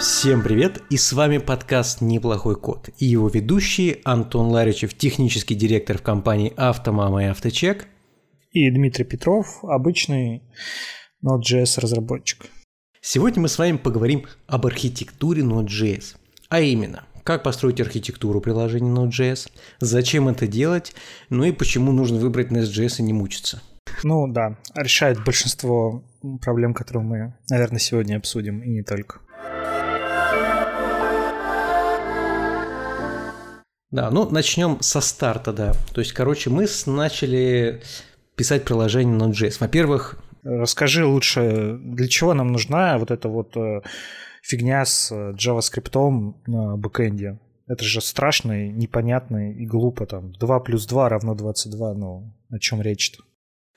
Всем привет! И с вами подкаст «Неплохой код» и его ведущие Антон Ларичев, технический директор в компании «Автомама» и «Авточек». И Дмитрий Петров, обычный Node.js разработчик. Сегодня мы с вами поговорим об архитектуре Node.js. А именно, как построить архитектуру приложения Node.js, зачем это делать, ну и почему нужно выбрать Nest.js и не мучиться. Ну да, решает большинство проблем, которые мы, наверное, сегодня обсудим, и не только. Да, ну начнем со старта, да. То есть, короче, мы начали писать приложение Node.js. Во-первых... Расскажи лучше, для чего нам нужна вот эта вот э, фигня с э, JavaScript на бэкэнде. Это же страшно, и непонятно и глупо там. 2 плюс 2 равно 22, ну о чем речь-то?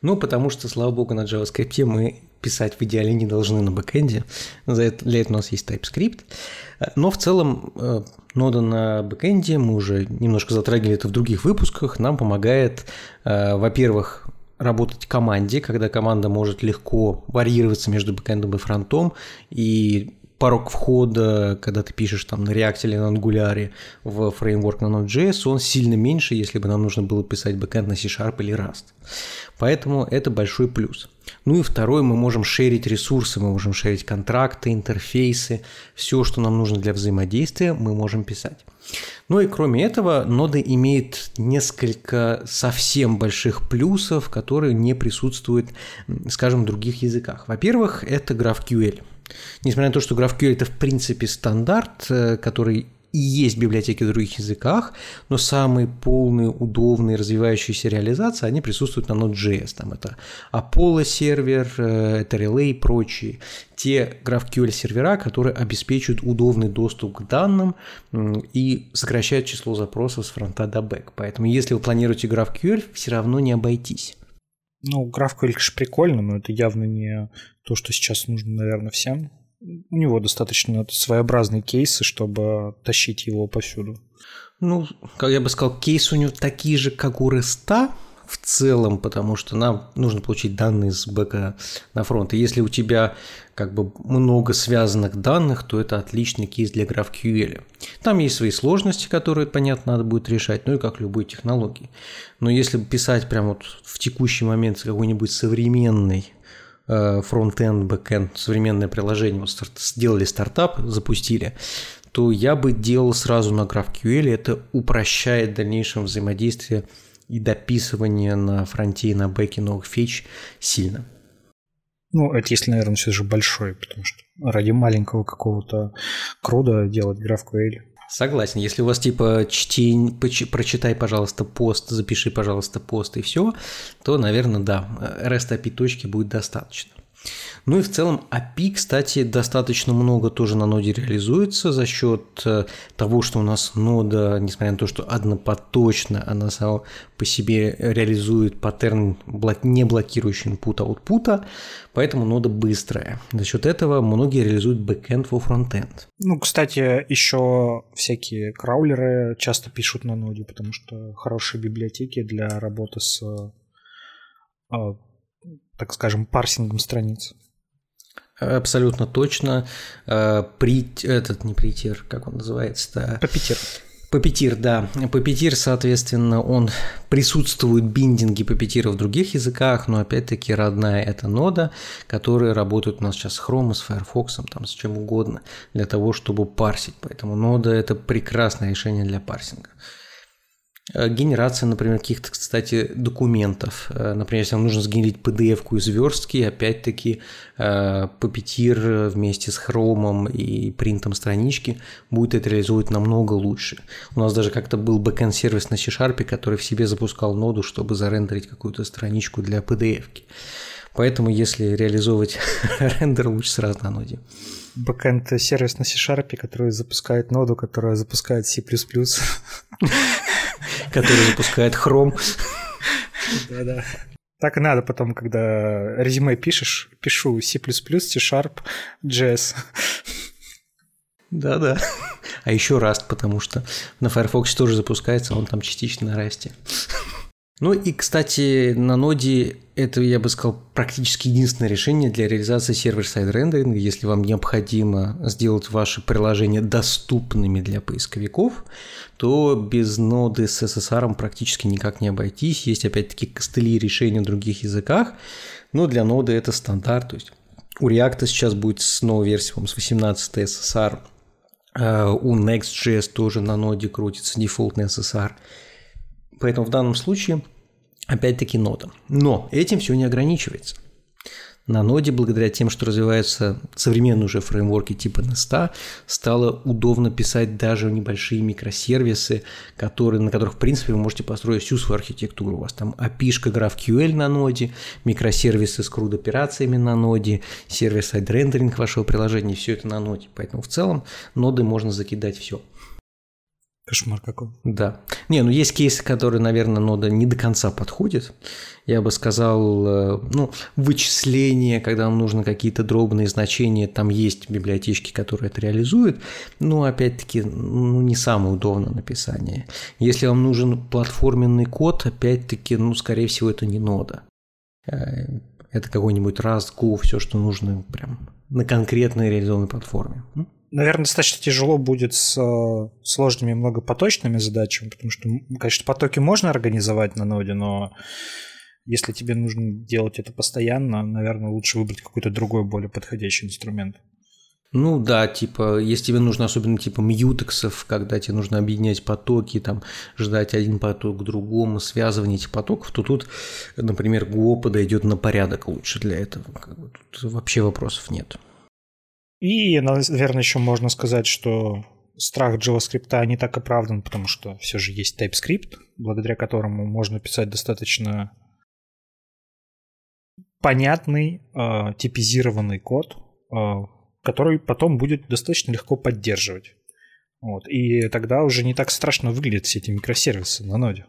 Ну, потому что, слава богу, на JavaScript мы писать в идеале не должны на бэкэнде. Для этого у нас есть TypeScript. Но в целом э, нода на бэкэнде, мы уже немножко затрагивали это в других выпусках, нам помогает, э, во-первых, работать команде, когда команда может легко варьироваться между бэкэндом и фронтом, и порог входа, когда ты пишешь там на React или на Angular в фреймворк на Node.js, он сильно меньше, если бы нам нужно было писать бэкэнд на C-Sharp или Rust. Поэтому это большой плюс. Ну и второй, мы можем шерить ресурсы, мы можем шерить контракты, интерфейсы, все, что нам нужно для взаимодействия, мы можем писать. Ну и кроме этого, нода имеет несколько совсем больших плюсов, которые не присутствуют, скажем, в других языках. Во-первых, это GraphQL – Несмотря на то, что GraphQL это в принципе стандарт, э, который и есть библиотеки в других языках, но самые полные, удобные, развивающиеся реализации, они присутствуют на Node.js. Там это Apollo сервер, э, это Relay и прочие. Те GraphQL сервера, которые обеспечивают удобный доступ к данным и сокращают число запросов с фронта до бэк. Поэтому если вы планируете GraphQL, все равно не обойтись. Ну, GraphQL, конечно, прикольно, но это явно не то, что сейчас нужно, наверное, всем. У него достаточно своеобразные кейсы, чтобы тащить его повсюду. Ну, как я бы сказал, кейсы у него такие же, как у REST а, в целом, потому что нам нужно получить данные с бэка на фронт. И если у тебя как бы много связанных данных, то это отличный кейс для GraphQL. Там есть свои сложности, которые, понятно, надо будет решать, ну и как любой технологии. Но если писать прямо вот в текущий момент какой-нибудь современный э, фронт-энд, бэк-энд, современное приложение, вот старт, сделали стартап, запустили, то я бы делал сразу на GraphQL, это упрощает в дальнейшем взаимодействие и дописывание на фронте и на бэке новых фич сильно. Ну, это если, наверное, все же большой, потому что ради маленького какого-то круда делать GraphQL. Согласен. Если у вас типа чтень, прочитай, пожалуйста, пост, запиши, пожалуйста, пост и все, то, наверное, да, REST API точки будет достаточно. Ну и в целом API, кстати, достаточно много тоже на ноде реализуется за счет э, того, что у нас нода, несмотря на то, что однопоточно, она сама по себе реализует паттерн не блокирующий input-output, поэтому нода быстрая. За счет этого многие реализуют backend во фронтенд. Ну, кстати, еще всякие краулеры часто пишут на ноде, потому что хорошие библиотеки для работы с э, так скажем, парсингом страниц. Абсолютно точно. Э, при, этот не притер, как он называется-то? Папитер. Папетир, да. Папетир, соответственно, он присутствует биндинги папетира в других языках, но опять-таки родная это нода, которые работают у нас сейчас с Chrome, с Firefox, там, с чем угодно, для того, чтобы парсить. Поэтому нода – это прекрасное решение для парсинга. Э, генерация, например, каких-то, кстати, документов. Э, например, если вам нужно сгенерить PDF-ку из верстки, опять-таки э, Puppeteer вместе с хромом и принтом странички будет это реализовывать намного лучше. У нас даже как-то был бэкэнд-сервис на C-Sharp, который в себе запускал ноду, чтобы зарендерить какую-то страничку для PDF-ки. Поэтому, если реализовывать рендер, лучше сразу на ноде. Бэкэнд сервис на C-Sharp, который запускает ноду, которая запускает C++ который запускает Chrome. Да-да. Так и надо потом, когда резюме пишешь, пишу C++, C-Sharp, JS. Да-да. А еще Rust, потому что на Firefox тоже запускается, он там частично на Rust. Ну и, кстати, на ноде это, я бы сказал, практически единственное решение для реализации server-side рендеринга. Если вам необходимо сделать ваши приложения доступными для поисковиков, то без ноды с SSR практически никак не обойтись. Есть, опять-таки, костыли решения в других языках, но для ноды это стандарт. То есть у React сейчас будет с новой версией, с 18 SSR, а у Next.js тоже на ноде крутится дефолтный SSR. Поэтому в данном случае опять-таки нода. Но этим все не ограничивается. На ноде, благодаря тем, что развиваются современные уже фреймворки типа Nest, стало удобно писать даже небольшие микросервисы, которые, на которых, в принципе, вы можете построить всю свою архитектуру. У вас там API-шка GraphQL на ноде, микросервисы с CRUD-операциями на ноде, сервис-сайд рендеринг вашего приложения, все это на ноде. Поэтому в целом ноды можно закидать все. Кошмар какой. Да. Не, ну есть кейсы, которые, наверное, нода не до конца подходит. Я бы сказал, э, ну, вычисления, когда вам нужны какие-то дробные значения, там есть библиотечки, которые это реализуют, но, опять-таки, ну, не самое удобное написание. Если вам нужен платформенный код, опять-таки, ну, скорее всего, это не нода. Э, это какой-нибудь Rust, Go, все, что нужно прям на конкретной реализованной платформе наверное, достаточно тяжело будет с э, сложными многопоточными задачами, потому что, конечно, потоки можно организовать на ноде, но если тебе нужно делать это постоянно, наверное, лучше выбрать какой-то другой, более подходящий инструмент. Ну да, типа, если тебе нужно особенно типа мьютексов, когда тебе нужно объединять потоки, там, ждать один поток к другому, связывание этих потоков, то тут, например, Go подойдет на порядок лучше для этого. Тут вообще вопросов нет. И, наверное, еще можно сказать, что страх JavaScript не так оправдан, потому что все же есть TypeScript, благодаря которому можно писать достаточно понятный, э, типизированный код, э, который потом будет достаточно легко поддерживать. Вот. И тогда уже не так страшно выглядят все эти микросервисы на ноде.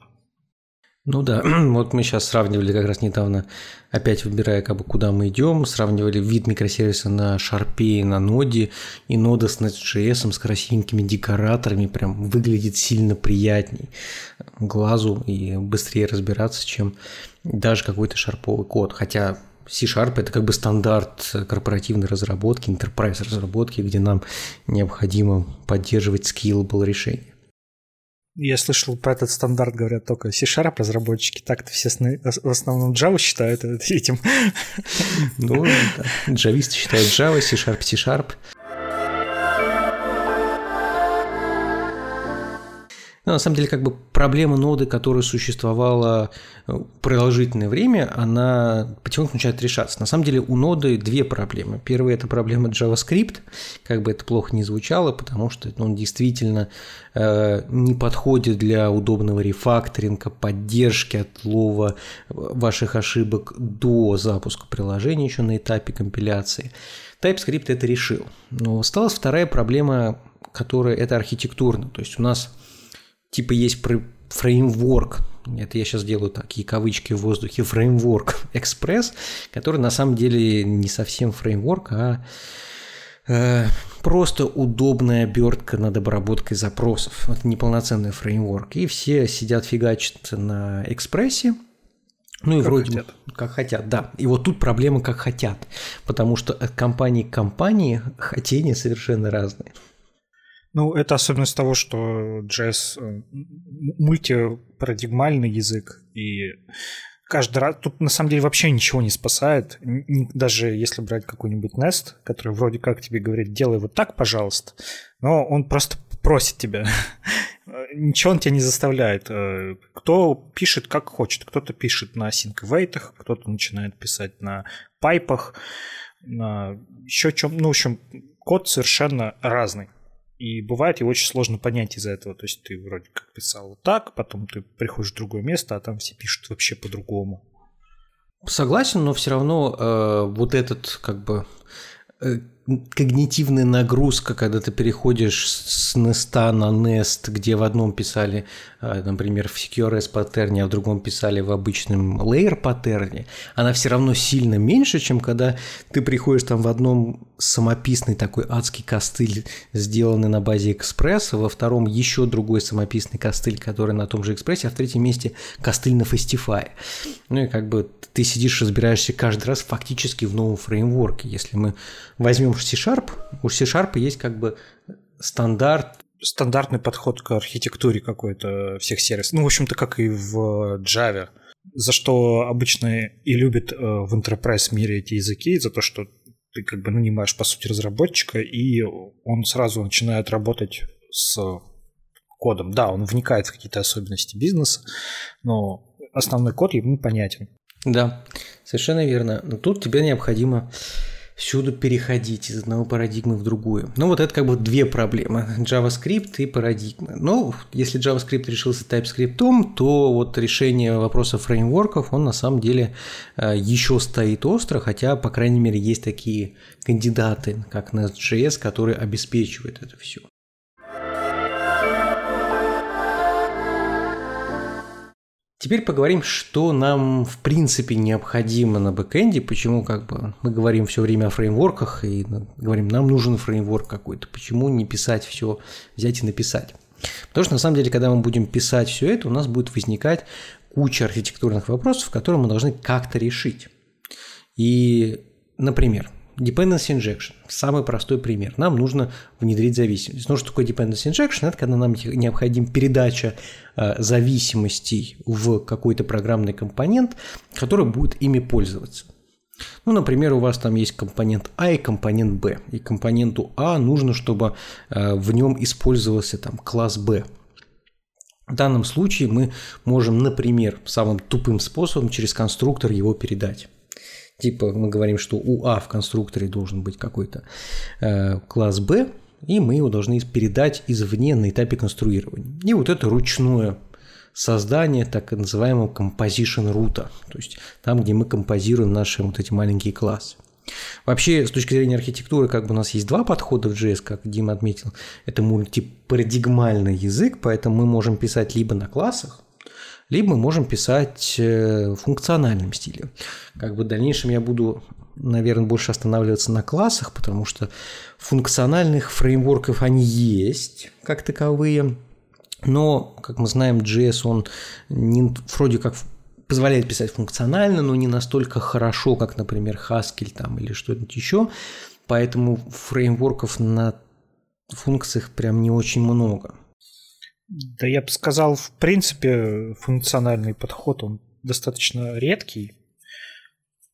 Ну да, вот мы сейчас сравнивали как раз недавно, опять выбирая, как бы, куда мы идем, сравнивали вид микросервиса на Sharp и на ноде, и нода с Next.js с красивенькими декораторами прям выглядит сильно приятней глазу и быстрее разбираться, чем даже какой-то шарповый код. Хотя C-Sharp это как бы стандарт корпоративной разработки, enterprise разработки, где нам необходимо поддерживать scalable решения. Я слышал про этот стандарт, говорят только C-Sharp разработчики. Так-то все в основном Java считают этим. Ну, да. Джависты считают Java, C-Sharp, C-Sharp. Но на самом деле, как бы проблема ноды, которая существовала э, продолжительное время, она потихоньку начинает решаться. На самом деле у ноды две проблемы. Первая – это проблема JavaScript, как бы это плохо не звучало, потому что он действительно э, не подходит для удобного рефакторинга, поддержки отлова ваших ошибок до запуска приложения еще на этапе компиляции. TypeScript это решил. Но осталась вторая проблема, которая это архитектурно. То есть у нас типа есть фреймворк, это я сейчас делаю такие кавычки в воздухе, фреймворк Express, который на самом деле не совсем фреймворк, а э, просто удобная обертка над обработкой запросов. Это неполноценный фреймворк. И все сидят фигачат на экспрессе, ну и как вроде хотят. как хотят, да. И вот тут проблема как хотят, потому что от компании к компании хотения совершенно разные. Ну, это особенность того, что джаз э, мультипарадигмальный язык, и каждый раз... Тут на самом деле вообще ничего не спасает. Даже если брать какой-нибудь Nest, который вроде как тебе говорит, делай вот так, пожалуйста, но он просто просит тебя. ничего он тебя не заставляет. Э, кто пишет как хочет. Кто-то пишет на sync кто-то начинает писать на пайпах, на еще чем... Ну, в общем, код совершенно разный. И бывает его очень сложно понять из-за этого. То есть ты вроде как писал вот так, потом ты приходишь в другое место, а там все пишут вообще по-другому. Согласен, но все равно э, вот этот как бы э, когнитивная нагрузка, когда ты переходишь с Nest на Nest, где в одном писали, а, например, в CQRS паттерне, а в другом писали в обычном layer паттерне, она все равно сильно меньше, чем когда ты приходишь там в одном самописный такой адский костыль, сделанный на базе экспресса, во втором еще другой самописный костыль, который на том же экспрессе, а в третьем месте костыль на фестифае. Ну и как бы ты сидишь, разбираешься каждый раз фактически в новом фреймворке. Если мы возьмем C-Sharp, у C-Sharp есть как бы стандарт стандартный подход к архитектуре какой-то всех сервисов. Ну, в общем-то, как и в Java. За что обычно и любят э, в enterprise мире эти языки, за то, что ты как бы нанимаешь, по сути, разработчика, и он сразу начинает работать с кодом. Да, он вникает в какие-то особенности бизнеса, но основной код ему понятен. Да, совершенно верно. Но тут тебе необходимо всюду переходить из одного парадигмы в другую. Ну, вот это как бы две проблемы. JavaScript и парадигмы. Но если JavaScript решился TypeScript, то вот решение вопроса фреймворков, он на самом деле э, еще стоит остро, хотя, по крайней мере, есть такие кандидаты, как Nest.js, которые обеспечивают это все. Теперь поговорим, что нам в принципе необходимо на бэкэнде, почему как бы мы говорим все время о фреймворках и говорим, нам нужен фреймворк какой-то, почему не писать все, взять и написать. Потому что на самом деле, когда мы будем писать все это, у нас будет возникать куча архитектурных вопросов, которые мы должны как-то решить. И, например, Dependency injection. Самый простой пример. Нам нужно внедрить зависимость. Ну, что такое dependency injection? Это когда нам необходима передача э, зависимостей в какой-то программный компонент, который будет ими пользоваться. Ну, например, у вас там есть компонент А и компонент Б. И компоненту А нужно, чтобы э, в нем использовался там класс Б. В данном случае мы можем, например, самым тупым способом через конструктор его передать. Типа мы говорим, что у А в конструкторе должен быть какой-то э, класс Б, и мы его должны передать извне на этапе конструирования. И вот это ручное создание так называемого composition рута, то есть там, где мы композируем наши вот эти маленькие классы. Вообще, с точки зрения архитектуры, как бы у нас есть два подхода в JS, как Дима отметил. Это мультипарадигмальный язык, поэтому мы можем писать либо на классах, либо мы можем писать э, в функциональном стиле. Как бы в дальнейшем я буду, наверное, больше останавливаться на классах, потому что функциональных фреймворков они есть как таковые, но, как мы знаем, JS, он не, вроде как позволяет писать функционально, но не настолько хорошо, как, например, Haskell там, или что-нибудь еще. Поэтому фреймворков на функциях прям не очень много. Да я бы сказал, в принципе, функциональный подход, он достаточно редкий.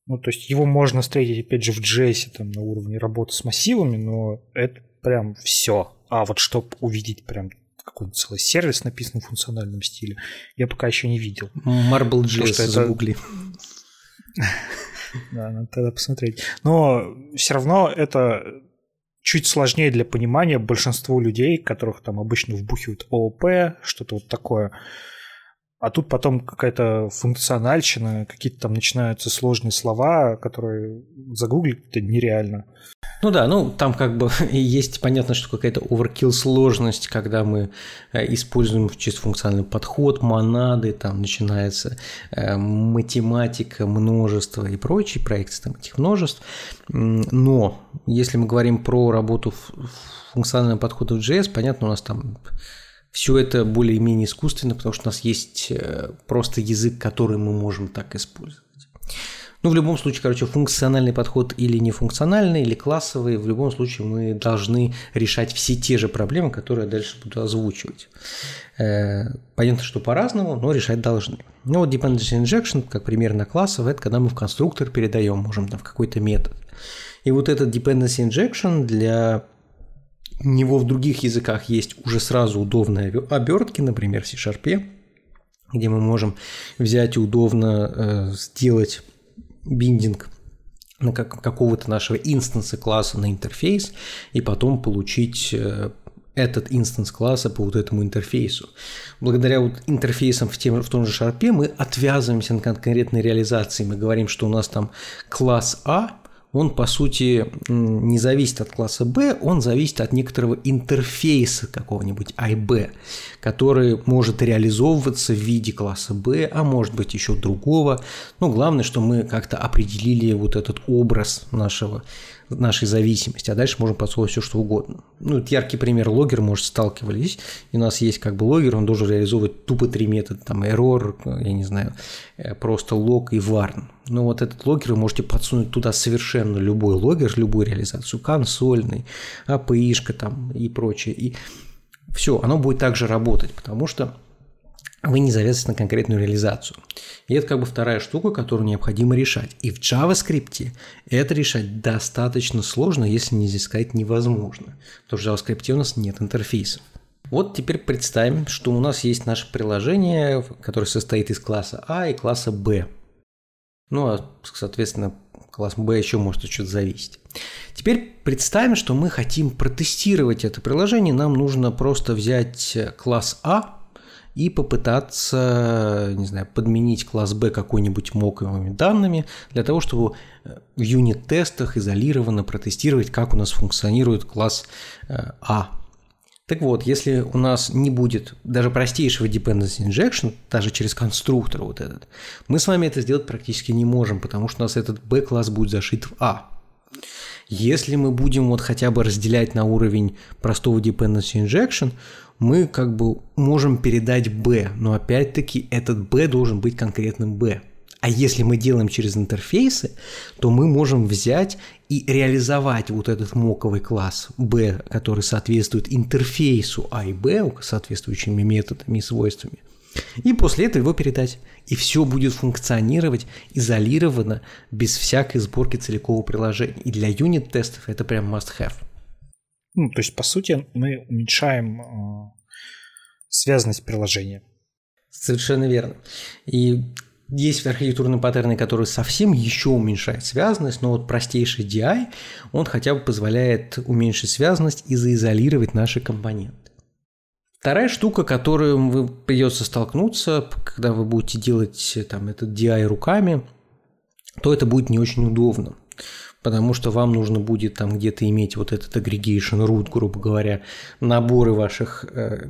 Ну, то есть его можно встретить, опять же, в JS там, на уровне работы с массивами, но это прям все. А вот чтобы увидеть прям какой-нибудь целый сервис, написанный в функциональном стиле, я пока еще не видел. Marble.js это... загугли. Да, надо тогда посмотреть. Но все равно это чуть сложнее для понимания большинству людей, которых там обычно вбухивают ООП, что-то вот такое. А тут потом какая-то функциональщина, какие-то там начинаются сложные слова, которые загуглить это нереально. Ну да, ну там как бы есть понятно, что какая-то overkill сложность, когда мы э, используем чисто функциональный подход, монады, там начинается э, математика, множество и прочие проекции там этих множеств. Но если мы говорим про работу функционального подхода в JS, понятно, у нас там все это более-менее искусственно, потому что у нас есть э, просто язык, который мы можем так использовать. Ну, в любом случае, короче, функциональный подход или нефункциональный, или классовый, в любом случае мы должны решать все те же проблемы, которые я дальше буду озвучивать. Э, понятно, что по-разному, но решать должны. Ну, вот dependency injection, как примерно классовый, это когда мы в конструктор передаем, можем там в какой-то метод. И вот этот dependency injection для него в других языках есть уже сразу удобные обертки, например, в C-Sharp, где мы можем взять и удобно э, сделать биндинг на как, какого-то нашего инстанса класса на интерфейс и потом получить э, этот инстанс класса по вот этому интерфейсу. Благодаря вот интерфейсам в, тем, в том же шарпе мы отвязываемся на конкретной реализации. Мы говорим, что у нас там класс А, он, по сути, не зависит от класса B, он зависит от некоторого интерфейса какого-нибудь IB, который может реализовываться в виде класса B, а может быть еще другого. Но главное, что мы как-то определили вот этот образ нашего нашей зависимости, а дальше можем подсовывать все, что угодно. Ну, это яркий пример. Логер, может, сталкивались, и у нас есть как бы логер, он должен реализовывать тупо три метода, там, error, я не знаю, э, просто лог и warn. Но вот этот логер вы можете подсунуть туда совершенно любой логер, любую реализацию, консольный, API-шка там и прочее, и все, оно будет также работать, потому что вы не завязываетесь на конкретную реализацию. И это как бы вторая штука, которую необходимо решать. И в JavaScript это решать достаточно сложно, если не сказать невозможно. Потому что в JavaScript у нас нет интерфейсов. Вот теперь представим, что у нас есть наше приложение, которое состоит из класса А и класса Б. Ну, а, соответственно, класс Б еще может от чего-то зависеть. Теперь представим, что мы хотим протестировать это приложение. Нам нужно просто взять класс А, и попытаться, не знаю, подменить класс B какой-нибудь моковыми данными для того, чтобы в юнит-тестах изолированно протестировать, как у нас функционирует класс э, А. Так вот, если у нас не будет даже простейшего dependency injection, даже через конструктор вот этот, мы с вами это сделать практически не можем, потому что у нас этот B-класс будет зашит в А. Если мы будем вот хотя бы разделять на уровень простого dependency injection, мы как бы можем передать B, но опять-таки этот B должен быть конкретным B. А если мы делаем через интерфейсы, то мы можем взять и реализовать вот этот моковый класс B, который соответствует интерфейсу А и B соответствующими методами и свойствами. И после этого его передать. И все будет функционировать изолированно, без всякой сборки целикового приложения. И для юнит-тестов это прям must-have. Ну, то есть, по сути, мы уменьшаем э, связанность приложения. Совершенно верно. И есть архитектурные паттерны, которые совсем еще уменьшают связанность, но вот простейший DI, он хотя бы позволяет уменьшить связанность и заизолировать наши компоненты. Вторая штука, которую вы придется столкнуться, когда вы будете делать там, этот DI руками, то это будет не очень удобно потому что вам нужно будет там где-то иметь вот этот aggregation root, грубо говоря, наборы ваших э,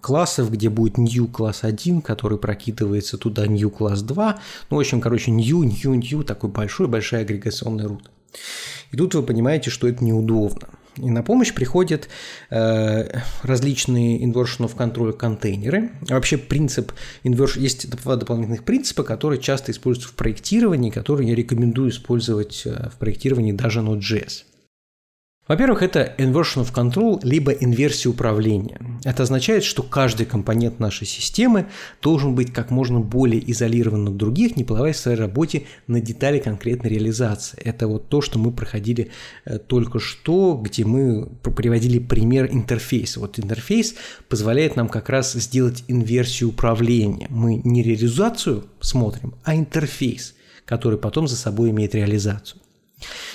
классов, где будет new класс 1, который прокидывается туда new класс 2. Ну, в общем, короче, new, new, new, такой большой-большой агрегационный root. И тут вы понимаете, что это неудобно. И на помощь приходят э, различные inversion of control контейнеры. Вообще принцип inversion, есть два дополнительных принципа, которые часто используются в проектировании, которые я рекомендую использовать э, в проектировании даже Node.js. Во-первых, это inversion of control, либо инверсия управления. Это означает, что каждый компонент нашей системы должен быть как можно более изолирован от других, не плавая в своей работе на детали конкретной реализации. Это вот то, что мы проходили э, только что, где мы приводили пример интерфейса. Вот интерфейс позволяет нам как раз сделать инверсию управления. Мы не реализацию смотрим, а интерфейс, который потом за собой имеет реализацию.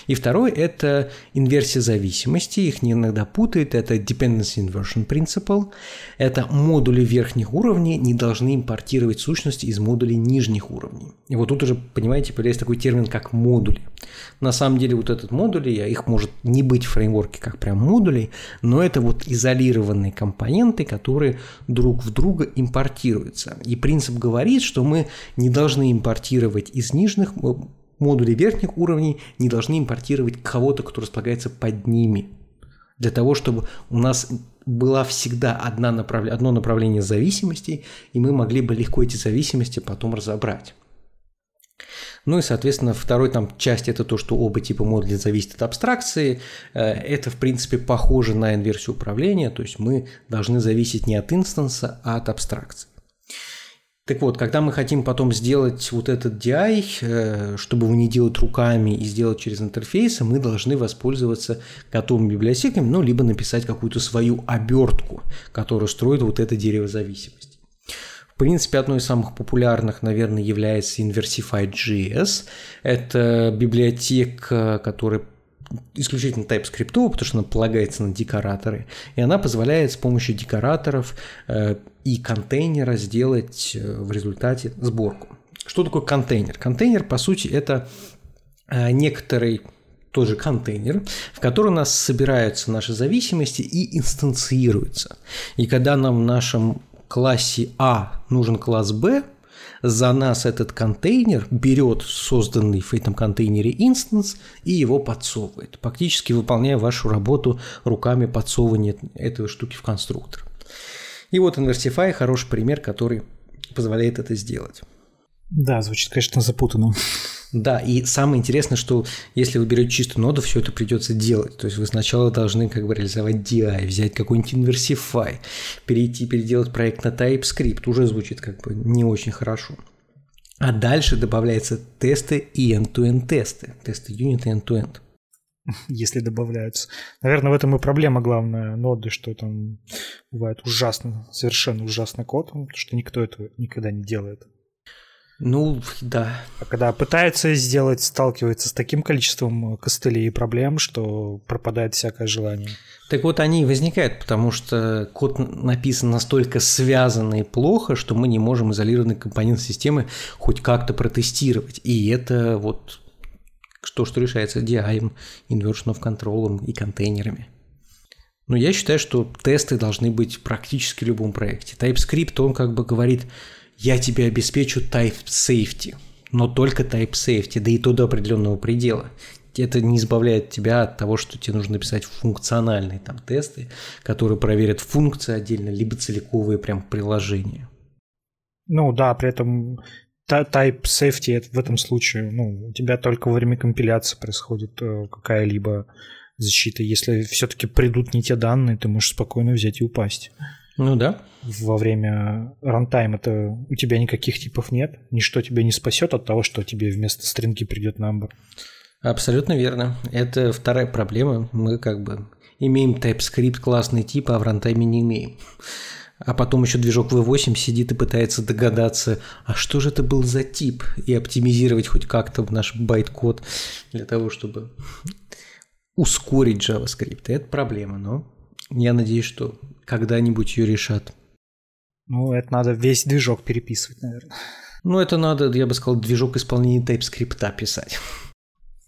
И второй – это инверсия зависимости, их не иногда путают, это Dependency Inversion Principle. Это модули верхних уровней не должны импортировать сущности из модулей нижних уровней. И вот тут уже, понимаете, появляется такой термин, как модули. На самом деле вот этот модули, их может не быть в фреймворке как прям модулей, но это вот изолированные компоненты, которые друг в друга импортируются. И принцип говорит, что мы не должны импортировать из нижних модули верхних уровней не должны импортировать кого-то, кто располагается под ними. Для того, чтобы у нас была всегда одна направ... одно направление зависимостей, и мы могли бы легко эти зависимости потом разобрать. Ну и, соответственно, второй там часть это то, что оба типа модулей зависят от абстракции. Э, это, в принципе, похоже на инверсию управления, то есть мы должны зависеть не от инстанса, а от абстракции. Так вот, когда мы хотим потом сделать вот этот DI, э, чтобы его не делать руками и сделать через интерфейсы, мы должны воспользоваться готовыми библиотеками, ну, либо написать какую-то свою обертку, которая строит вот это дерево зависимости. В принципе, одной из самых популярных, наверное, является Inversify.js. Это библиотека, которая исключительно TypeScript, потому что она полагается на декораторы, и она позволяет с помощью декораторов э, и контейнера сделать э, в результате сборку. Что такое контейнер? Контейнер, по сути, это э, некоторый тот же контейнер, в который у нас собираются наши зависимости и инстанцируются. И когда нам в нашем классе А нужен класс Б, за нас этот контейнер берет созданный в этом контейнере инстанс и его подсовывает, фактически выполняя вашу работу руками подсовывания этой штуки в конструктор. И вот Inversify хороший пример, который позволяет это сделать. Да, звучит, конечно, запутанно. Да, и самое интересное, что если вы берете чистую ноду, все это придется делать. То есть вы сначала должны как бы реализовать DI, взять какой-нибудь Inversify, перейти, переделать проект на TypeScript. Уже звучит как бы не очень хорошо. А дальше добавляются тесты и end-to-end тесты. Тесты юнит и end-to-end. Если добавляются. Наверное, в этом и проблема главная ноды, что там бывает ужасно, совершенно ужасно код, потому что никто этого никогда не делает. Ну, да. А когда пытается сделать, сталкивается с таким количеством костылей и проблем, что пропадает всякое желание. Так вот, они и возникают, потому что код написан настолько связанно и плохо, что мы не можем изолированный компонент системы хоть как-то протестировать. И это вот то, что решается DI, inversion of control и контейнерами. Но я считаю, что тесты должны быть практически в любом проекте. TypeScript, он как бы говорит – я тебе обеспечу type safety, но только type safety, да и то до определенного предела. Это не избавляет тебя от того, что тебе нужно написать функциональные там тесты, которые проверят функции отдельно, либо целиковые прям приложения. Ну да, при этом type safety в этом случае, ну, у тебя только во время компиляции происходит э, какая-либо защита. Если все-таки придут не те данные, ты можешь спокойно взять и упасть. Ну да. Во время рантайма это у тебя никаких типов нет, ничто тебя не спасет от того, что тебе вместо стринги придет number. Абсолютно верно. Это вторая проблема. Мы как бы имеем TypeScript классный тип, а в runtime е не имеем. А потом еще движок V8 сидит и пытается догадаться, а что же это был за тип, и оптимизировать хоть как-то наш байт-код для того, чтобы ускорить JavaScript. Это проблема, но я надеюсь, что когда-нибудь ее решат. Ну, это надо весь движок переписывать, наверное. Ну, это надо, я бы сказал, движок исполнения TypeScript писать.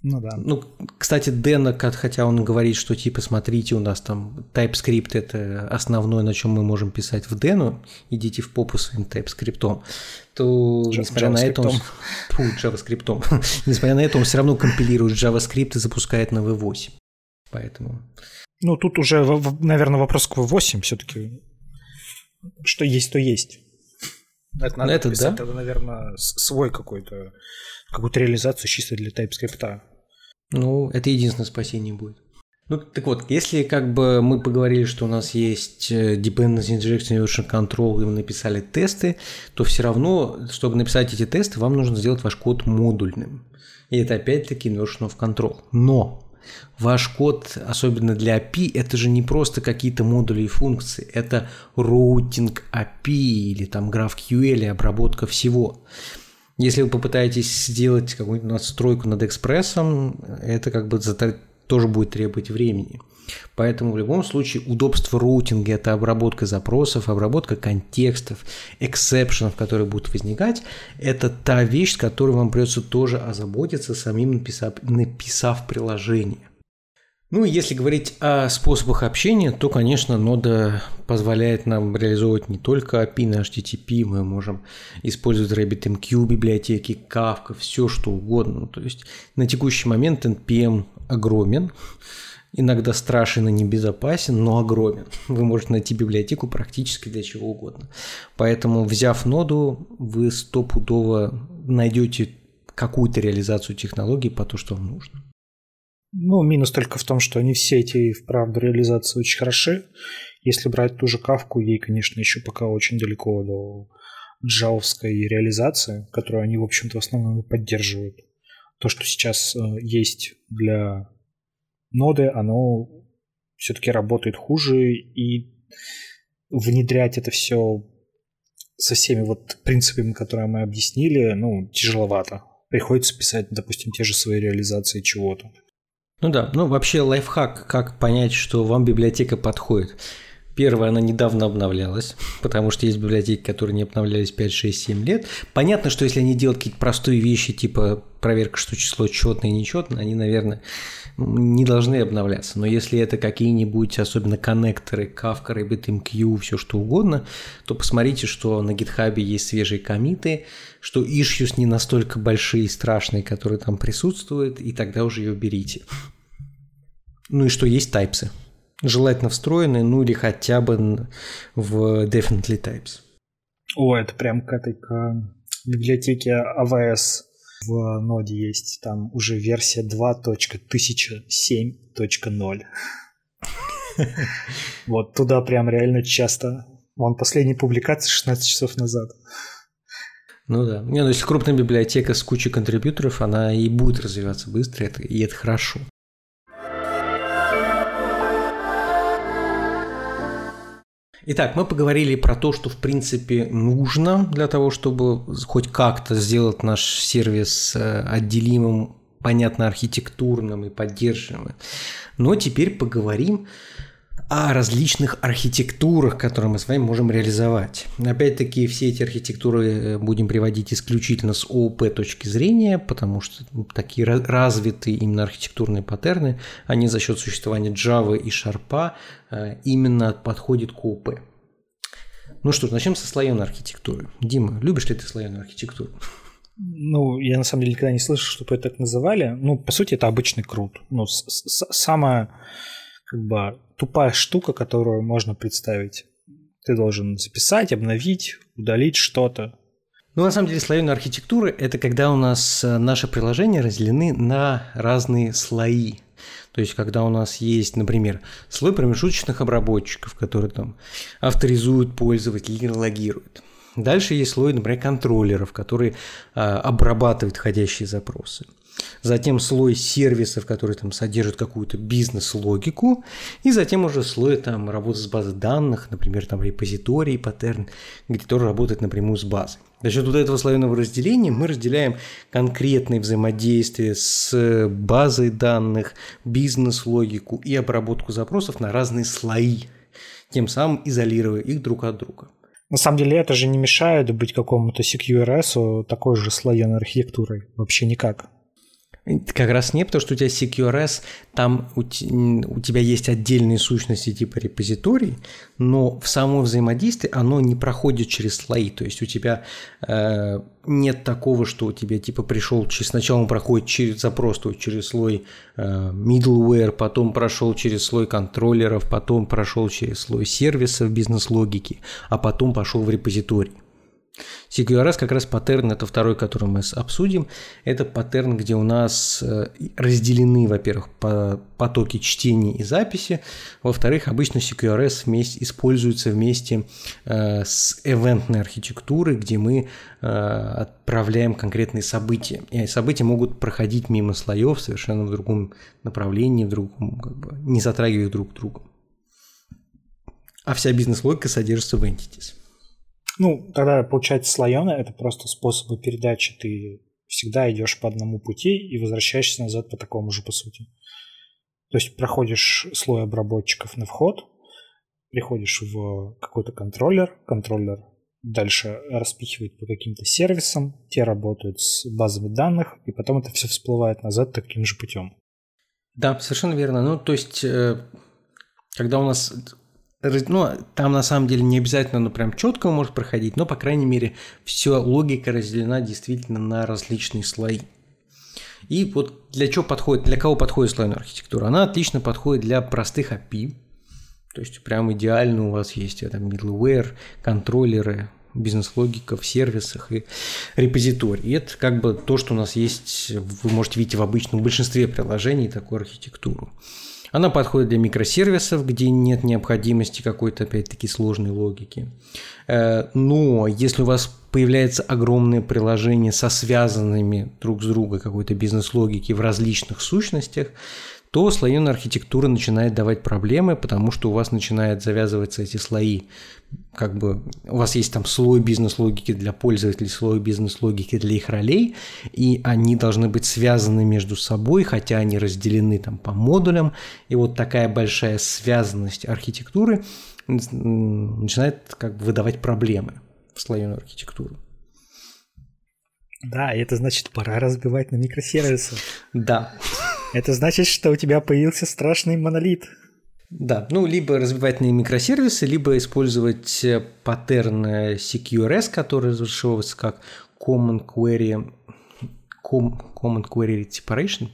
Ну да. Ну, кстати, Дэна, хотя он говорит, что типа, смотрите, у нас там TypeScript это основное, на чем мы можем писать в Дэну, идите в попу своим TypeScript, то несмотря на это он... Фу, JavaScript. несмотря на это он все равно компилирует JavaScript и запускает на V8. Поэтому ну, тут уже, наверное, вопрос к V8 все-таки. Что есть, то есть. Это надо это, писать, да? это, наверное, свой какой-то, какую-то реализацию чисто для TypeScript. Ну, это единственное спасение будет. Ну, так вот, если как бы мы поговорили, что у нас есть э, Dependency Injection Version Control, и мы написали тесты, то все равно, чтобы написать эти тесты, вам нужно сделать ваш код модульным. И это опять-таки Inversion of Control. Но Ваш код, особенно для API, это же не просто какие-то модули и функции, это роутинг API или там GraphQL и обработка всего. Если вы попытаетесь сделать какую-нибудь надстройку над экспрессом, это как бы тоже будет требовать времени. Поэтому в любом случае удобство роутинга – это обработка запросов, обработка контекстов, exception ов, которые будут возникать. Это та вещь, с которой вам придется тоже озаботиться, самим написав, написав приложение. Ну и если говорить о способах общения, то, конечно, нода позволяет нам реализовывать не только API на HTTP, мы можем использовать RabbitMQ, библиотеки, Kafka, все что угодно. То есть на текущий момент NPM огромен, иногда страшен и небезопасен, но огромен. Вы можете найти библиотеку практически для чего угодно. Поэтому, взяв ноду, вы стопудово найдете какую-то реализацию технологии по то, что вам нужно. Ну, минус только в том, что они все эти, вправду, реализации очень хороши. Если брать ту же кавку, ей, конечно, еще пока очень далеко до джавовской реализации, которую они, в общем-то, в основном поддерживают. То, что сейчас э, есть для ноды, оно все-таки работает хуже, и внедрять это все со всеми вот принципами, которые мы объяснили, ну, тяжеловато. Приходится писать, допустим, те же свои реализации чего-то. Ну да, ну вообще лайфхак, как понять, что вам библиотека подходит. Первое, она недавно обновлялась, потому что есть библиотеки, которые не обновлялись 5, 6, 7 лет. Понятно, что если они делают какие-то простые вещи, типа проверка, что число четное и нечетное, они, наверное, не должны обновляться. Но если это какие-нибудь, особенно коннекторы, Kafka, RabbitMQ, все что угодно, то посмотрите, что на GitHub есть свежие комиты, что issues не настолько большие и страшные, которые там присутствуют, и тогда уже ее берите. Ну и что есть тайпсы. Желательно встроенные, ну или хотя бы в Definitely Types. О, это прям к этой к библиотеке AWS в ноде есть. Там уже версия 2.1007.0. Вот туда прям реально часто. Вон последняя публикация 16 часов назад. Ну да. Не, ну если крупная библиотека с кучей контрибьюторов, она и будет развиваться быстро, это, и это хорошо. Итак, мы поговорили про то, что в принципе нужно для того, чтобы хоть как-то сделать наш сервис э, отделимым, понятно, архитектурным и поддерживаемым. Но теперь поговорим о различных архитектурах, которые мы с вами можем реализовать. Опять-таки, все эти архитектуры э, будем приводить исключительно с ООП точки зрения, потому что такие развитые именно архитектурные паттерны, они за счет существования Java и Sharp э, именно подходят к ООП. Ну что ж, начнем со слоеной архитектуры. Дима, любишь ли ты слоеную архитектуру? Ну, я на самом деле никогда не слышал, чтобы это так называли. Ну, по сути, это обычный крут. Ну, самая как бы тупая штука, которую можно представить. Ты должен записать, обновить, удалить что-то. Ну, на самом деле, слоеная архитектура – это когда у нас э, наши приложения разделены на разные слои. То есть, когда у нас есть, например, слой промежуточных обработчиков, которые там авторизуют пользователя или логируют. Дальше есть слой, например, контроллеров, которые а, обрабатывают входящие запросы. Затем слой сервисов, которые там содержат какую-то бизнес-логику. И затем уже слой там работы с базой данных, например, там репозиторий, паттерн, где тоже работает напрямую с базой. За счет вот этого слоеного разделения мы разделяем конкретные взаимодействия с базой данных, бизнес-логику и обработку запросов на разные слои, тем самым изолируя их друг от друга. На самом деле это же не мешает быть какому-то CQRS такой же слоеной архитектурой. Вообще никак. Как раз нет, потому что у тебя CQRS, там у, у тебя есть отдельные сущности типа репозиторий, но в само взаимодействие оно не проходит через слои. То есть у тебя э, нет такого, что у тебя типа пришел, сначала он проходит через запрос, то через слой э, middleware, потом прошел через слой контроллеров, потом прошел через слой сервисов бизнес-логики, а потом пошел в репозиторий. CQRS как раз паттерн, это второй, который мы обсудим. Это паттерн, где у нас э, разделены, во-первых, потоки чтения и записи. Во-вторых, обычно CQRS вместе, используется вместе э, с эвентной архитектурой, где мы э, отправляем конкретные события. И события могут проходить мимо слоев совершенно в другом направлении, в другом, как бы, не затрагивая друг друга. А вся бизнес-логика содержится в entities. Ну, тогда получается слоеное, это просто способы передачи. Ты всегда идешь по одному пути и возвращаешься назад по такому же, по сути. То есть проходишь слой обработчиков на вход, приходишь в какой-то контроллер, контроллер дальше распихивает по каким-то сервисам, те работают с базами данных, и потом это все всплывает назад таким же путем. Да, совершенно верно. Ну, то есть, э, когда у нас ну, там на самом деле не обязательно, ну, прям четко может проходить, но, по крайней мере, все логика разделена действительно на различные слои. И вот для чего подходит, для кого подходит слойная архитектура? Она отлично подходит для простых API, то есть прям идеально у вас есть там middleware, контроллеры, бизнес-логика в сервисах и репозиторий. И это как бы то, что у нас есть, вы можете видеть в обычном большинстве приложений такую архитектуру. Она подходит для микросервисов, где нет необходимости какой-то, опять-таки, сложной логики. Э, но если у вас появляется огромное приложение со связанными друг с другом какой-то бизнес-логики в различных сущностях, то слоеная архитектура начинает давать проблемы, потому что у вас начинают завязываться эти слои. Как бы у вас есть там слой бизнес-логики для пользователей, слой бизнес-логики для их ролей, и они должны быть связаны между собой, хотя они разделены там по модулям. И вот такая большая связанность архитектуры начинает как бы выдавать проблемы в слоеную архитектуру. Да, и это значит, пора разбивать на микросервисы. Да. Это значит, что у тебя появился страшный монолит. Да, ну, либо разбивать на микросервисы, либо использовать э, паттерн CQRS, который разрешивается как Common Query, Common Query Separation.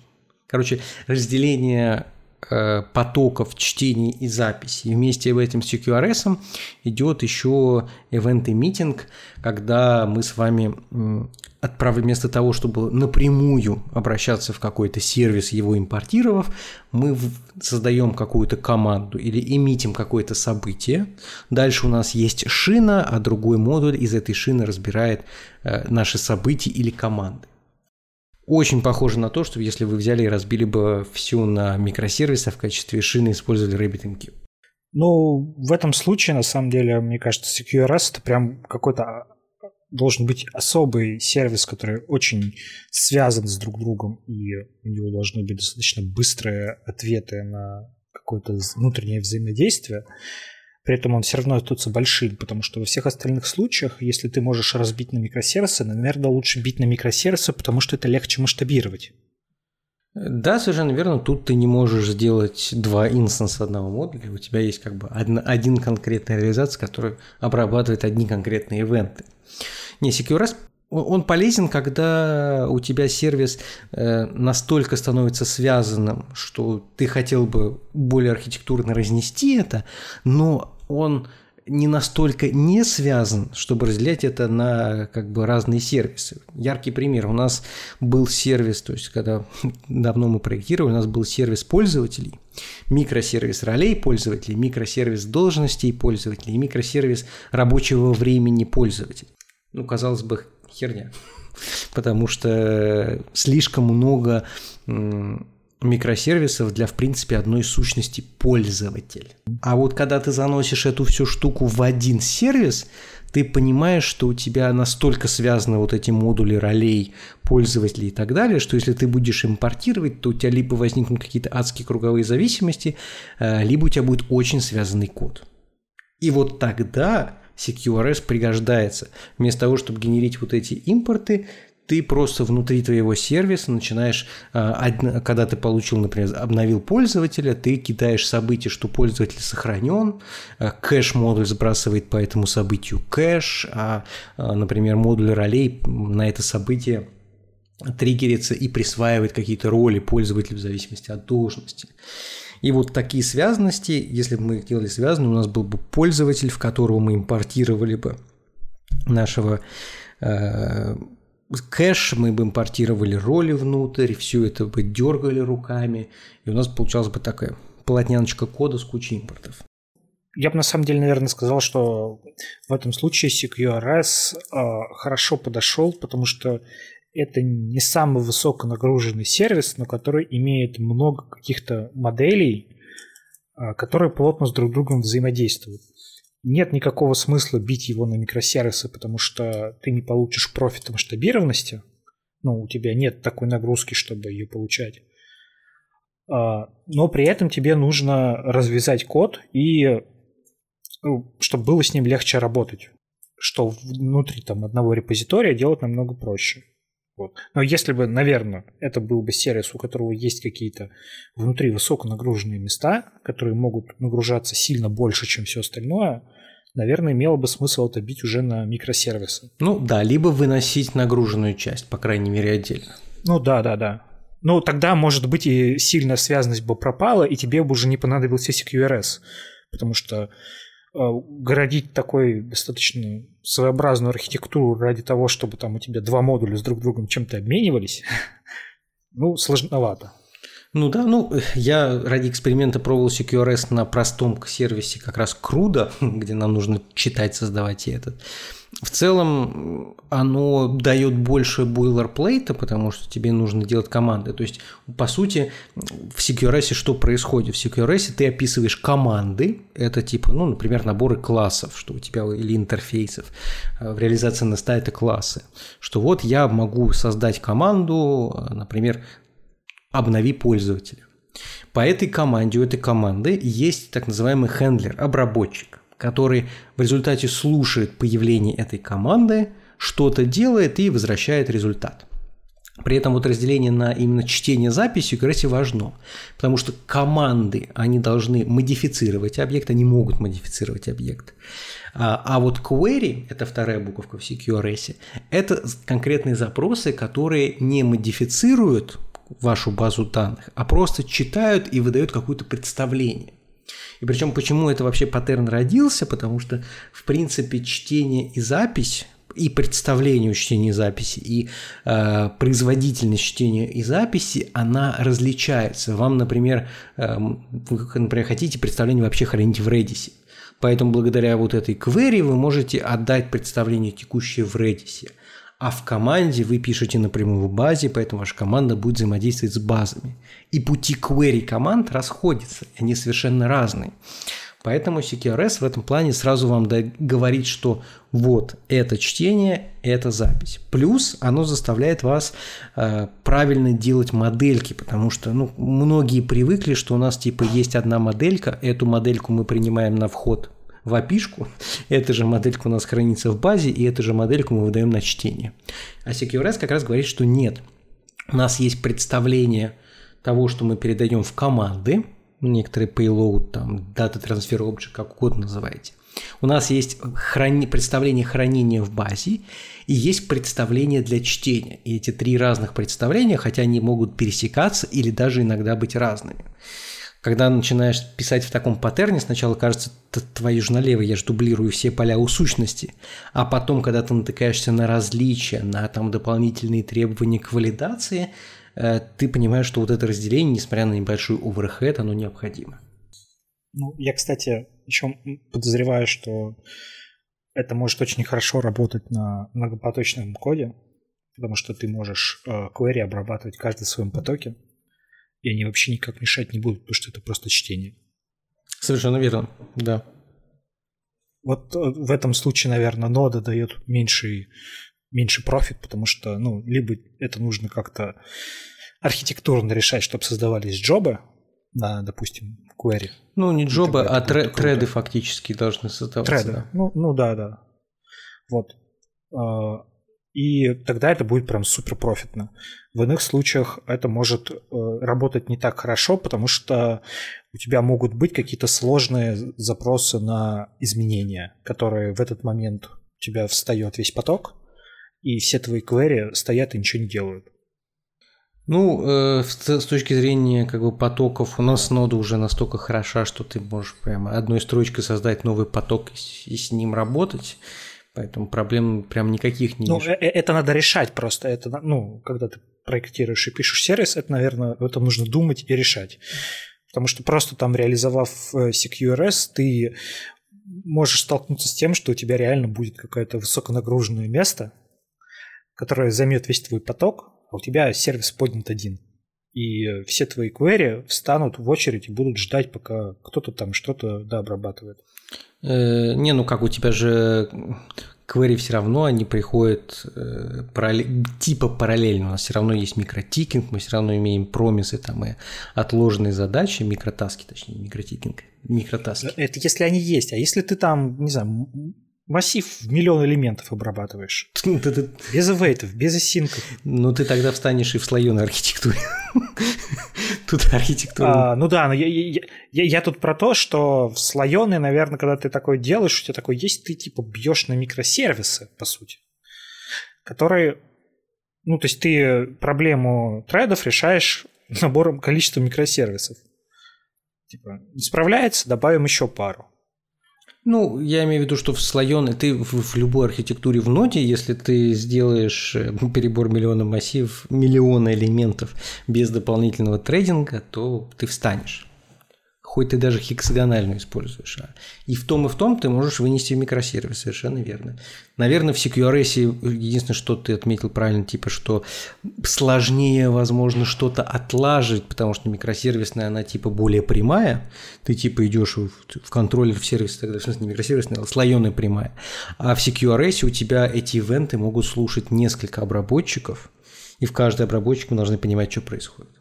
Короче, разделение Э, потоков чтений и записи. И вместе в этом с QRS идет еще event и митинг, когда мы с вами отправим вместо того, чтобы напрямую обращаться в какой-то сервис, его импортировав, мы создаем какую-то команду или эмитим какое-то событие. Дальше у нас есть шина, а другой модуль из этой шины разбирает э, наши события или команды очень похоже на то, что если вы взяли и разбили бы всю на микросервисы в качестве шины использовали RabbitMQ. Ну, в этом случае, на самом деле, мне кажется, CQRS это прям какой-то должен быть особый сервис, который очень связан с друг другом, и у него должны быть достаточно быстрые ответы на какое-то внутреннее взаимодействие. При этом он все равно остается большим, потому что во всех остальных случаях, если ты можешь разбить на микросервисы, наверное, лучше бить на микросервисы, потому что это легче масштабировать. Да, совершенно верно. Тут ты не можешь сделать два инстанса одного модуля. У тебя есть как бы один, один конкретная реализация, которая обрабатывает одни конкретные ивенты. Не, CQRS он полезен, когда у тебя сервис э, настолько становится связанным, что ты хотел бы более архитектурно разнести это, но он не настолько не связан, чтобы разделять это на как бы разные сервисы. Яркий пример. У нас был сервис, то есть когда давно мы проектировали, у нас был сервис пользователей, микросервис ролей пользователей, микросервис должностей пользователей микросервис рабочего времени пользователей. Ну, казалось бы, херня, потому что слишком много микросервисов для, в принципе, одной сущности пользователь. А вот когда ты заносишь эту всю штуку в один сервис, ты понимаешь, что у тебя настолько связаны вот эти модули ролей, пользователей и так далее, что если ты будешь импортировать, то у тебя либо возникнут какие-то адские круговые зависимости, э, либо у тебя будет очень связанный код. И вот тогда CQRS пригождается. Вместо того, чтобы генерить вот эти импорты, ты просто внутри твоего сервиса начинаешь, а, когда ты получил, например, обновил пользователя, ты кидаешь событие, что пользователь сохранен, а, кэш-модуль сбрасывает по этому событию кэш, а, например, модуль ролей на это событие триггерится и присваивает какие-то роли пользователю в зависимости от должности. И вот такие связанности, если бы мы их делали связанными, у нас был бы пользователь, в которого мы импортировали бы нашего э, кэш, мы бы импортировали роли внутрь, все это бы дергали руками, и у нас получалась бы такая полотняночка кода с кучей импортов. Я бы на самом деле, наверное, сказал, что в этом случае CQRS э, хорошо подошел, потому что это не самый высоконагруженный сервис, но который имеет много каких-то моделей, э, которые плотно с друг другом взаимодействуют нет никакого смысла бить его на микросервисы, потому что ты не получишь профита масштабированности. Ну, у тебя нет такой нагрузки, чтобы ее получать. А, но при этом тебе нужно развязать код и ну, чтобы было с ним легче работать, что внутри там одного репозитория делать намного проще. Вот. Но если бы, наверное, это был бы сервис, у которого есть какие-то внутри высоконагруженные места, которые могут нагружаться сильно больше, чем все остальное, наверное, имело бы смысл это бить уже на микросервисы. Ну да, либо выносить нагруженную часть, по крайней мере, отдельно. Ну да, да, да. Ну тогда, может быть, и сильная связанность бы пропала, и тебе бы уже не понадобился CQRS, потому что э, городить такой достаточно своеобразную архитектуру ради того, чтобы там у тебя два модуля с друг другом чем-то обменивались, ну, сложновато. Ну да, ну я ради эксперимента пробовал CQRS на простом сервисе как раз CRUDO, где нам нужно читать, создавать и этот. В целом оно дает больше бойлерплейта, потому что тебе нужно делать команды. То есть, по сути, в CQRS что происходит? В CQRS ты описываешь команды, это типа, ну, например, наборы классов, что у тебя или интерфейсов. А в реализации наста это классы. Что вот я могу создать команду, например, обнови пользователя. По этой команде, у этой команды есть так называемый хендлер, обработчик который в результате слушает появление этой команды, что-то делает и возвращает результат. При этом вот разделение на именно чтение записи QRS важно, потому что команды, они должны модифицировать объект, они могут модифицировать объект. А, а вот query, это вторая буковка в CQRS, это конкретные запросы, которые не модифицируют вашу базу данных, а просто читают и выдают какое-то представление. И причем почему это вообще паттерн родился? Потому что, в принципе, чтение и запись и представление о чтении и записи, и э, производительность чтения и записи, она различается. Вам, например, э, вы, например, хотите представление вообще хранить в Redis. Поэтому благодаря вот этой query вы можете отдать представление текущее в Redis а в команде вы пишете напрямую в базе, поэтому ваша команда будет взаимодействовать с базами. И пути query команд расходятся, они совершенно разные. Поэтому CQRS в этом плане сразу вам говорит, что вот это чтение, это запись. Плюс оно заставляет вас э, правильно делать модельки, потому что ну, многие привыкли, что у нас типа есть одна моделька, эту модельку мы принимаем на вход в опишку. Эта же моделька у нас хранится в базе, и эту же модельку мы выдаем на чтение. А SecureS как раз говорит, что нет. У нас есть представление того, что мы передаем в команды, некоторые payload, там, data transfer object, как угодно называете. У нас есть храни... представление хранения в базе и есть представление для чтения. И эти три разных представления, хотя они могут пересекаться или даже иногда быть разными когда начинаешь писать в таком паттерне, сначала кажется, твою же налево, я же дублирую все поля у сущности, а потом, когда ты натыкаешься на различия, на там дополнительные требования к валидации, э, ты понимаешь, что вот это разделение, несмотря на небольшой оверхед, оно необходимо. Ну, я, кстати, еще подозреваю, что это может очень хорошо работать на многопоточном коде, потому что ты можешь э, query обрабатывать каждый в своем потоке, и они вообще никак мешать не будут, потому что это просто чтение. Совершенно верно, да. Вот э, в этом случае, наверное, нода дает меньший, меньший профит, потому что, ну, либо это нужно как-то архитектурно решать, чтобы создавались джобы на, допустим, query. Ну, не джобы, а тре- треды фактически должны создаваться. Треды, да. Ну, ну да, да. Вот. И тогда это будет прям супер профитно. В иных случаях это может э, работать не так хорошо, потому что у тебя могут быть какие-то сложные запросы на изменения, которые в этот момент у тебя встает весь поток, и все твои query стоят и ничего не делают. Ну, э, с точки зрения как бы потоков, у нас нода уже настолько хороша, что ты можешь прямо одной строчкой создать новый поток и с ним работать. Поэтому проблем прям никаких не ну, вижу. Э, э, это надо решать просто. Это, ну, когда ты проектируешь и пишешь сервис, это, наверное, это нужно думать и решать. Потому что просто там реализовав э, CQRS, ты можешь столкнуться с тем, что у тебя реально будет какое-то высоконагруженное место, которое займет весь твой поток, а у тебя сервис поднят один. И все твои query встанут в очередь и будут ждать, пока кто-то там что-то да, обрабатывает. Э, не, ну как у тебя же query все равно, они приходят э, типа параллельно. У нас все равно есть микротикинг, мы все равно имеем промисы там и отложенные задачи, микротаски, точнее, микротикинг, микротаски. Это если они есть. А если ты там, не знаю, массив в миллион элементов обрабатываешь. Без авейтов, без осинков. Ну, ты тогда встанешь и в слоеной архитектуре. Тут архитектура. А, ну да, но я, я, я, я тут про то, что в слоеной, наверное, когда ты такое делаешь, у тебя такой есть, ты типа бьешь на микросервисы, по сути, которые, ну, то есть ты проблему тредов решаешь набором количества микросервисов. Типа, не справляется, добавим еще пару. Ну, я имею в виду, что в слоеной, ты в, в любой архитектуре в ноде, если ты сделаешь э, перебор миллиона массив, миллиона элементов без дополнительного трейдинга, то ты встанешь. Хоть ты даже хексагональную используешь. А и в том, и в том ты можешь вынести в микросервис, совершенно верно. Наверное, в CQRS единственное, что ты отметил правильно, типа, что сложнее, возможно, что-то отлаживать, потому что микросервисная, она типа более прямая. Ты типа идешь в, в контроллер в сервис, тогда, в смысле, не микросервисная, а слоеная прямая. А в CQRS у тебя эти ивенты могут слушать несколько обработчиков, и в каждый обработчик мы должны понимать, что происходит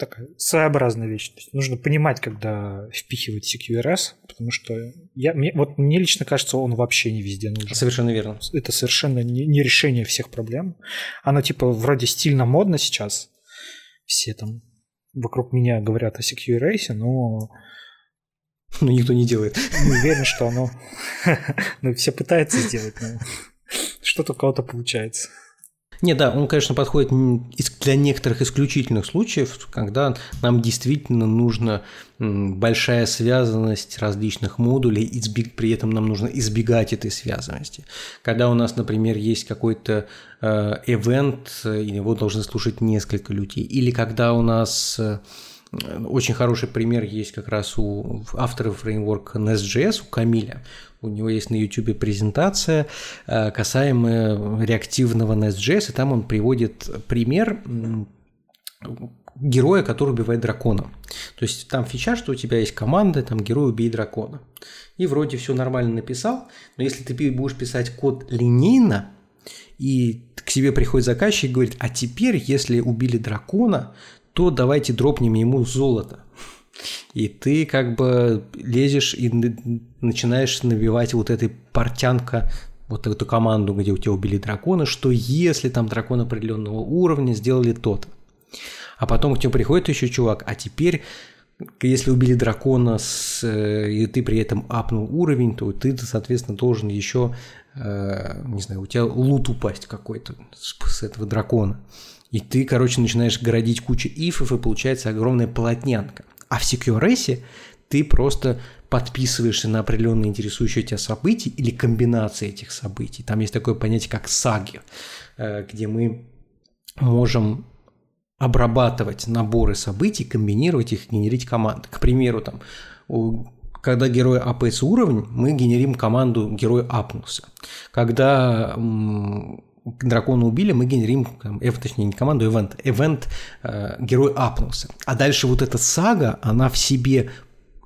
такая своеобразная вещь. То есть нужно понимать, когда впихивать CQRS, потому что я, мне, вот мне лично кажется, он вообще не везде нужен. Совершенно верно. Это совершенно не, не решение всех проблем. Оно типа вроде стильно модно сейчас. Все там вокруг меня говорят о CQRS, но... Но никто не делает. Не уверен, что оно... ну, все пытаются сделать, но что-то у кого-то получается. Не, да, он, конечно, подходит для некоторых исключительных случаев, когда нам действительно нужна большая связанность различных модулей, и при этом нам нужно избегать этой связанности. Когда у нас, например, есть какой-то э, event, и его должны слушать несколько людей, или когда у нас э, очень хороший пример есть как раз у автора фреймворка Nest.js, у Камиля. У него есть на YouTube презентация э, касаемо реактивного Nest.js, и там он приводит пример героя, который убивает дракона. То есть там фича, что у тебя есть команда, там герой убей дракона. И вроде все нормально написал, но если ты будешь писать код линейно, и к себе приходит заказчик и говорит, а теперь, если убили дракона, то давайте дропнем ему золото. И ты как бы лезешь и начинаешь набивать вот этой портянка вот эту команду, где у тебя убили дракона, что если там дракон определенного уровня сделали то-то. А потом к тебе приходит еще чувак, а теперь если убили дракона, с, э, и ты при этом апнул уровень, то ты, соответственно, должен еще, э, не знаю, у тебя лут упасть какой-то с этого дракона. И ты, короче, начинаешь городить кучу ифов, и получается огромная полотнянка. А в CQRS ты просто подписываешься на определенные интересующие тебя события или комбинации этих событий. Там есть такое понятие, как саги, э, где мы можем обрабатывать наборы событий, комбинировать их, генерить команды. К примеру, там, когда герой апается уровень, мы генерим команду герой апнулся. Когда дракона убили, мы генерим, эв, точнее, не команду, ивент, ивент э, герой апнулся. А дальше вот эта сага, она в себе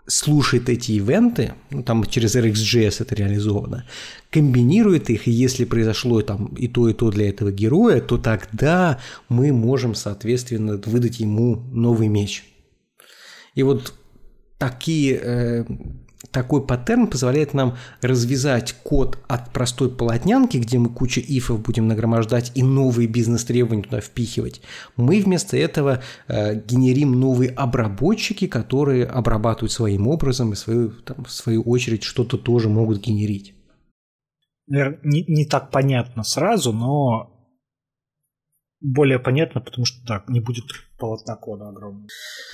слушает эти ивенты, ну, там через RxJS это реализовано, комбинирует их, и если произошло там и то, и то для этого героя, то тогда мы можем, соответственно, выдать ему новый меч. И вот такие э, такой паттерн позволяет нам развязать код от простой полотнянки, где мы кучу ифов будем нагромождать и новые бизнес-требования туда впихивать. Мы вместо этого э, генерим новые обработчики, которые обрабатывают своим образом и свою, там, в свою очередь что-то тоже могут генерить. Не, не так понятно сразу, но более понятно, потому что так, не будет полотна кода огромного.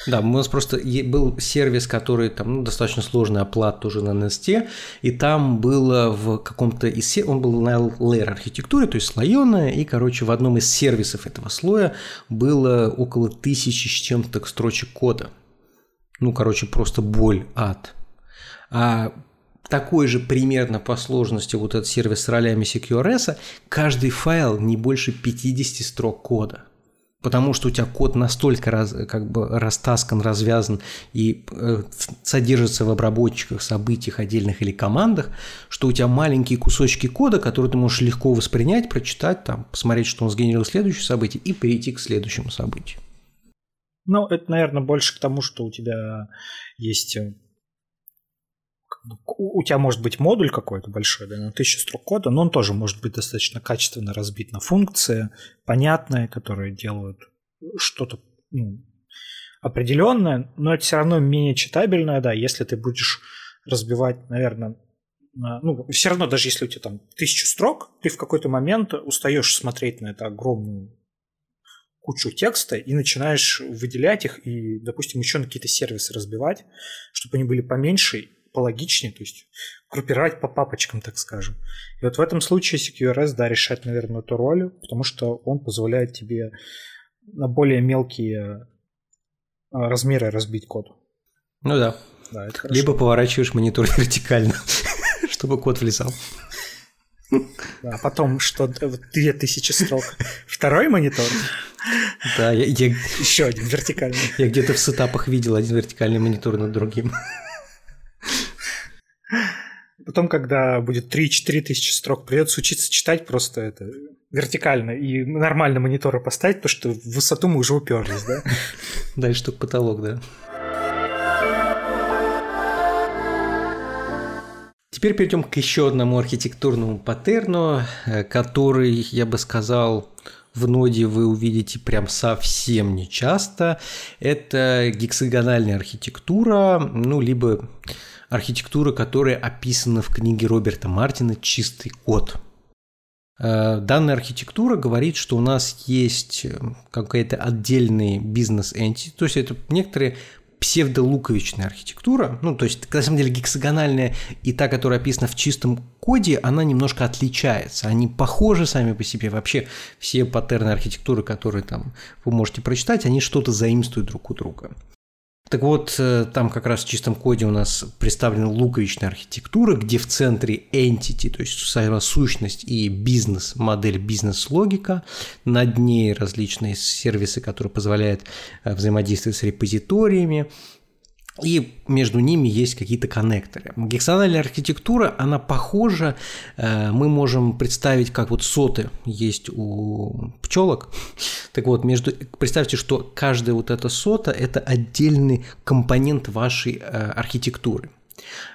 Да, у нас просто был сервис, который там ну, достаточно сложный оплат тоже на NST, и там было в каком-то из он был на layer архитектуре, то есть слоеная, и, короче, в одном из сервисов этого слоя было около тысячи с чем-то строчек кода. Ну, короче, просто боль, ад. А такой же примерно по сложности вот этот сервис с ролями CQRS, каждый файл не больше 50 строк кода. Потому что у тебя код настолько раз, как бы растаскан, развязан и э, содержится в обработчиках, событиях отдельных или командах, что у тебя маленькие кусочки кода, которые ты можешь легко воспринять, прочитать, там, посмотреть, что он сгенерил следующее событие и перейти к следующему событию. Ну, это, наверное, больше к тому, что у тебя есть у тебя может быть модуль какой-то большой, да, на тысячу строк кода, но он тоже может быть достаточно качественно разбит на функции, понятные, которые делают что-то ну, определенное, но это все равно менее читабельное, да, если ты будешь разбивать, наверное, на, ну, все равно, даже если у тебя там тысячу строк, ты в какой-то момент устаешь смотреть на эту огромную кучу текста и начинаешь выделять их и, допустим, еще на какие-то сервисы разбивать, чтобы они были поменьше пологичнее, то есть группировать по папочкам, так скажем. И вот в этом случае CQRS, да, решает, наверное, эту роль, потому что он позволяет тебе на более мелкие а, размеры разбить код. Ну да. Да, это хорошо. Либо поворачиваешь монитор вертикально, чтобы код влезал. А потом что, 2000 строк. Второй монитор, Да, я, еще один вертикальный. я где-то в сетапах видел один вертикальный монитор над другим. Потом, когда будет 3-4 тысячи строк, придется учиться читать просто это вертикально и нормально мониторы поставить, потому что в высоту мы уже уперлись, да? Дальше только потолок, да. Теперь перейдем к еще одному архитектурному паттерну, э, который, я бы сказал, в ноде вы увидите прям совсем не часто. Это гексагональная архитектура, ну, либо архитектура, которая описана в книге Роберта Мартина «Чистый код». Э, Данная архитектура говорит, что у нас есть э, какая-то отдельный бизнес-энти, то есть это некоторые псевдолуковичная архитектура, ну, то есть, на самом деле, гексагональная и та, которая описана в чистом коде, она немножко отличается. Они похожи сами по себе. Вообще, все паттерны архитектуры, которые там вы можете прочитать, они что-то заимствуют друг у друга. Так вот, э, там как раз в чистом коде у нас представлена луковичная архитектура, где в центре entity, то есть сама сущность и бизнес, модель бизнес-логика, над ней различные сервисы, которые позволяют э, взаимодействовать с репозиториями, и между ними есть какие-то коннекторы. Гексональная архитектура, она похожа, э, мы можем представить, как вот соты есть у пчелок. Так вот, между, представьте, что каждая вот эта сота – это отдельный компонент вашей э, архитектуры.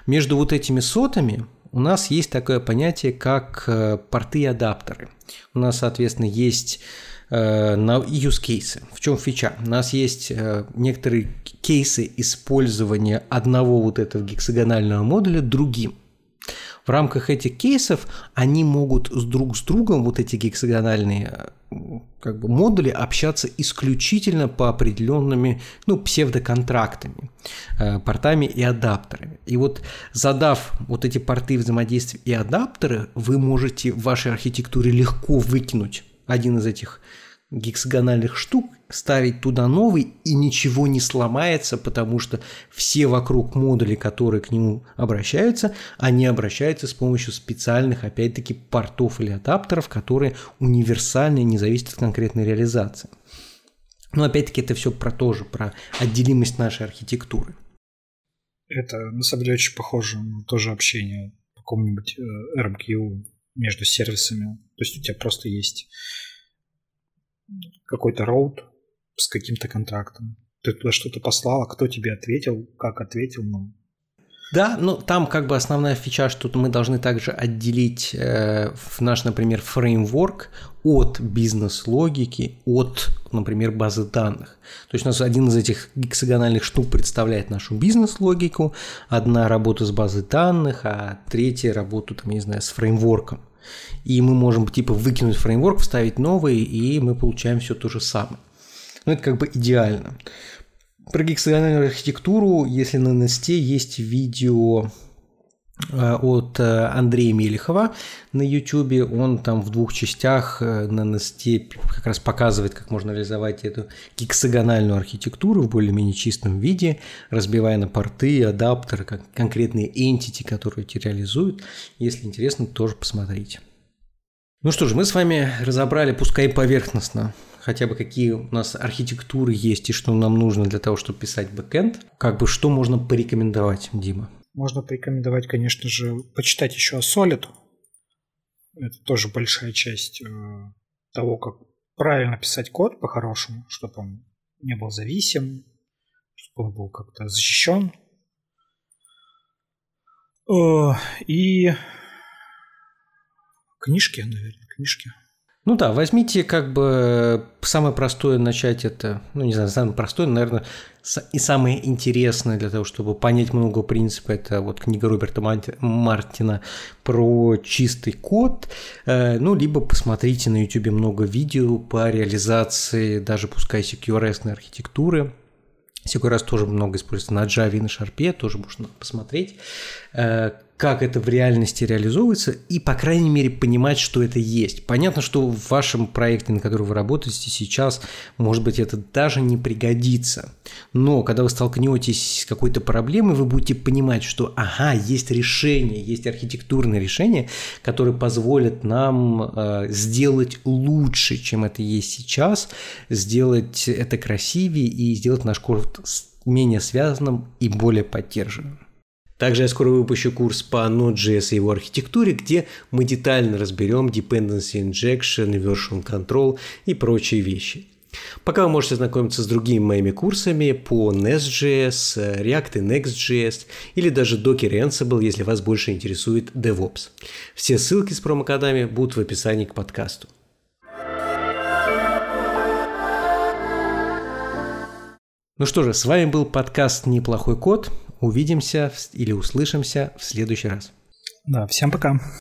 Между вот этими сотами у нас есть такое понятие, как э, порты и адаптеры. У нас, соответственно, есть на use кейсы. В чем фича? У нас есть э, некоторые кейсы использования одного вот этого гексагонального модуля другим. В рамках этих кейсов они могут с друг с другом, вот эти гексагональные э, как бы, модули, общаться исключительно по определенными ну, псевдоконтрактами, портами и адаптерами. И вот задав вот эти порты взаимодействия и адаптеры, вы можете в вашей архитектуре легко выкинуть один из этих гексагональных штук, ставить туда новый, и ничего не сломается, потому что все вокруг модули, которые к нему обращаются, они обращаются с помощью специальных, опять-таки, портов или адаптеров, которые универсальны, не зависят от конкретной реализации. Но опять-таки это все про то же, про отделимость нашей архитектуры. Это на самом деле очень похоже на тоже общение в каком-нибудь э, RMQ между сервисами. То есть у тебя просто есть какой-то роут с каким-то контрактом. Ты туда что-то послал, а кто тебе ответил, как ответил, ну, да, ну там как бы основная фича, что мы должны также отделить э, наш, например, фреймворк от бизнес-логики, от, например, базы данных. То есть у нас один из этих гексагональных штук представляет нашу бизнес-логику, одна работа с базой данных, а третья работу, там, не знаю, с фреймворком. И мы можем типа выкинуть фреймворк, вставить новый, и мы получаем все то же самое. Ну, это как бы идеально. Про гексагональную архитектуру, если на NST есть видео от э, Андрея Мелехова на YouTube. Он там в двух частях э, на NST как раз показывает, как можно реализовать эту гексагональную архитектуру в более-менее чистом виде, разбивая на порты, адаптеры, как конкретные entity, которые эти реализуют. Если интересно, тоже посмотрите. Ну что ж, мы с вами разобрали, пускай поверхностно, хотя бы какие у нас архитектуры есть и что нам нужно для того, чтобы писать бэкэнд. Как бы что можно порекомендовать, Дима? Можно порекомендовать, конечно же, почитать еще о Solid. Это тоже большая часть э, того, как правильно писать код по-хорошему, чтобы он не был зависим, чтобы он был как-то защищен. Э, и книжки, наверное, книжки. Ну да, возьмите как бы самое простое начать это, ну не знаю, самое простое, наверное, и самое интересное для того, чтобы понять много принципов, это вот книга Роберта Мартина про чистый код, э, ну либо посмотрите на YouTube много видео по реализации даже пускай CQRS архитектуры, CQRS тоже много используется на Java и на Sharp, тоже можно посмотреть. Как это в реальности реализовывается, и, по крайней мере, понимать, что это есть. Понятно, что в вашем проекте, на котором вы работаете сейчас, может быть, это даже не пригодится. Но когда вы столкнетесь с какой-то проблемой, вы будете понимать, что, ага, есть решение, есть архитектурное решение, которое позволит нам э, сделать лучше, чем это есть сейчас, сделать это красивее и сделать наш код менее связанным и более поддержанным. Также я скоро выпущу курс по Node.js и его архитектуре, где мы детально разберем dependency injection, version control и прочие вещи. Пока вы можете знакомиться с другими моими курсами по Nest.js, React и Next.js или даже Docker Ansible, если вас больше интересует DevOps. Все ссылки с промокодами будут в описании к подкасту. Ну что же, с вами был подкаст «Неплохой код». Увидимся или услышимся в следующий раз. Да, всем пока.